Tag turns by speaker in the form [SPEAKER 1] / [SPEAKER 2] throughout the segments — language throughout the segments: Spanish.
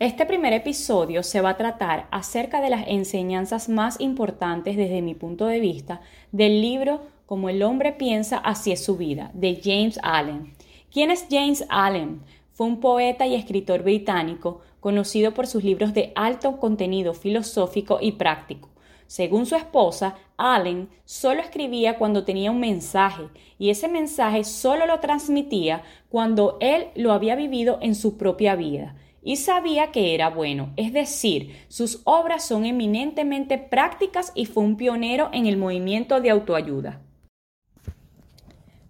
[SPEAKER 1] Este primer episodio se va a tratar acerca de las enseñanzas más importantes desde mi punto de vista del libro Como el hombre piensa, así es su vida, de James Allen. ¿Quién es James Allen? Fue un poeta y escritor británico conocido por sus libros de alto contenido filosófico y práctico. Según su esposa, Allen solo escribía cuando tenía un mensaje y ese mensaje solo lo transmitía cuando él lo había vivido en su propia vida y sabía que era bueno, es decir, sus obras son eminentemente prácticas y fue un pionero en el movimiento de autoayuda.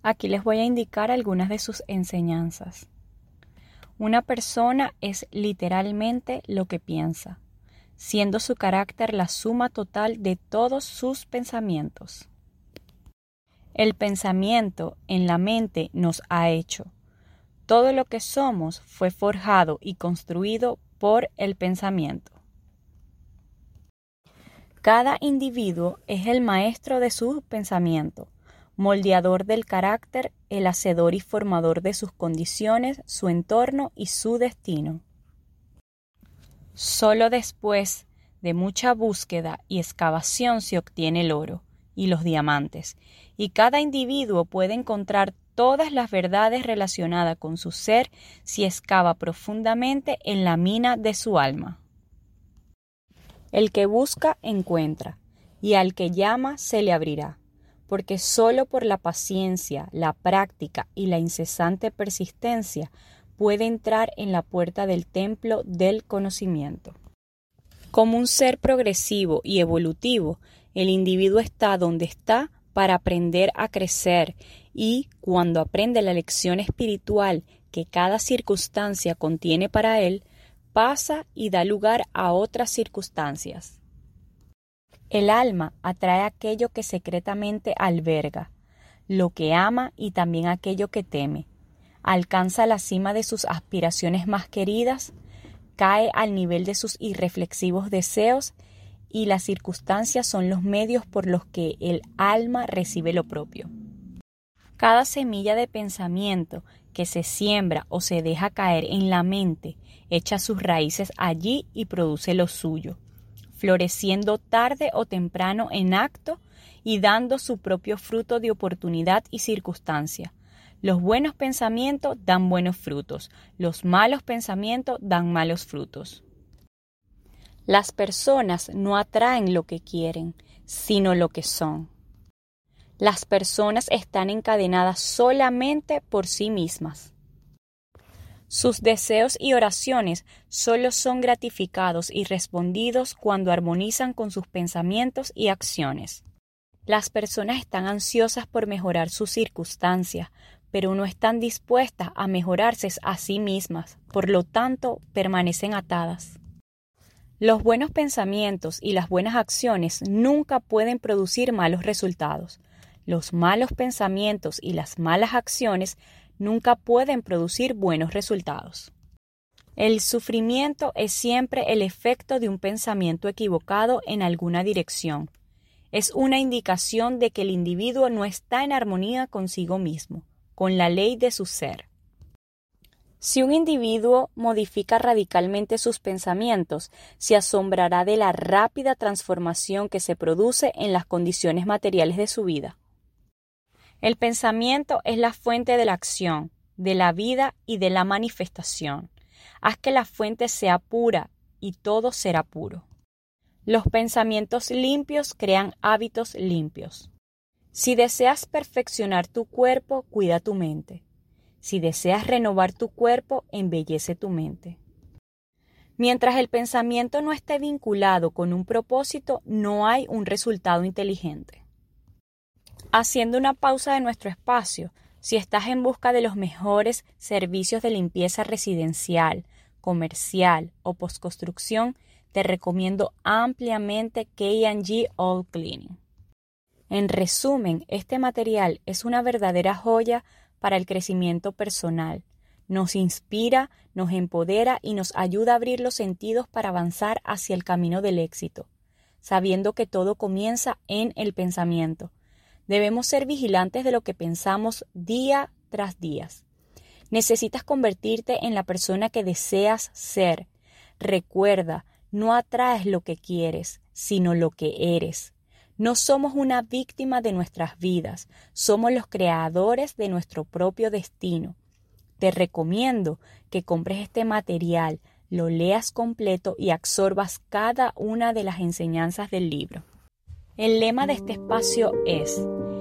[SPEAKER 1] Aquí les voy a indicar algunas de sus enseñanzas. Una persona es literalmente lo que piensa, siendo su carácter la suma total de todos sus pensamientos. El pensamiento en la mente nos ha hecho todo lo que somos fue forjado y construido por el pensamiento. Cada individuo es el maestro de su pensamiento, moldeador del carácter, el hacedor y formador de sus condiciones, su entorno y su destino. Solo después de mucha búsqueda y excavación se obtiene el oro y los diamantes, y cada individuo puede encontrar todas las verdades relacionadas con su ser si excava profundamente en la mina de su alma. El que busca encuentra, y al que llama se le abrirá, porque sólo por la paciencia, la práctica y la incesante persistencia puede entrar en la puerta del templo del conocimiento. Como un ser progresivo y evolutivo, el individuo está donde está para aprender a crecer y cuando aprende la lección espiritual que cada circunstancia contiene para él, pasa y da lugar a otras circunstancias. El alma atrae aquello que secretamente alberga, lo que ama y también aquello que teme. Alcanza la cima de sus aspiraciones más queridas, cae al nivel de sus irreflexivos deseos y las circunstancias son los medios por los que el alma recibe lo propio. Cada semilla de pensamiento que se siembra o se deja caer en la mente echa sus raíces allí y produce lo suyo, floreciendo tarde o temprano en acto y dando su propio fruto de oportunidad y circunstancia. Los buenos pensamientos dan buenos frutos, los malos pensamientos dan malos frutos. Las personas no atraen lo que quieren, sino lo que son. Las personas están encadenadas solamente por sí mismas. Sus deseos y oraciones solo son gratificados y respondidos cuando armonizan con sus pensamientos y acciones. Las personas están ansiosas por mejorar sus circunstancias, pero no están dispuestas a mejorarse a sí mismas, por lo tanto permanecen atadas. Los buenos pensamientos y las buenas acciones nunca pueden producir malos resultados, los malos pensamientos y las malas acciones nunca pueden producir buenos resultados. El sufrimiento es siempre el efecto de un pensamiento equivocado en alguna dirección. Es una indicación de que el individuo no está en armonía consigo mismo, con la ley de su ser. Si un individuo modifica radicalmente sus pensamientos, se asombrará de la rápida transformación que se produce en las condiciones materiales de su vida. El pensamiento es la fuente de la acción, de la vida y de la manifestación. Haz que la fuente sea pura y todo será puro. Los pensamientos limpios crean hábitos limpios. Si deseas perfeccionar tu cuerpo, cuida tu mente. Si deseas renovar tu cuerpo, embellece tu mente. Mientras el pensamiento no esté vinculado con un propósito, no hay un resultado inteligente. Haciendo una pausa de nuestro espacio, si estás en busca de los mejores servicios de limpieza residencial, comercial o postconstrucción, te recomiendo ampliamente KG All Cleaning. En resumen, este material es una verdadera joya para el crecimiento personal. Nos inspira, nos empodera y nos ayuda a abrir los sentidos para avanzar hacia el camino del éxito, sabiendo que todo comienza en el pensamiento. Debemos ser vigilantes de lo que pensamos día tras día. Necesitas convertirte en la persona que deseas ser. Recuerda, no atraes lo que quieres, sino lo que eres. No somos una víctima de nuestras vidas, somos los creadores de nuestro propio destino. Te recomiendo que compres este material, lo leas completo y absorbas cada una de las enseñanzas del libro. El lema de este espacio es,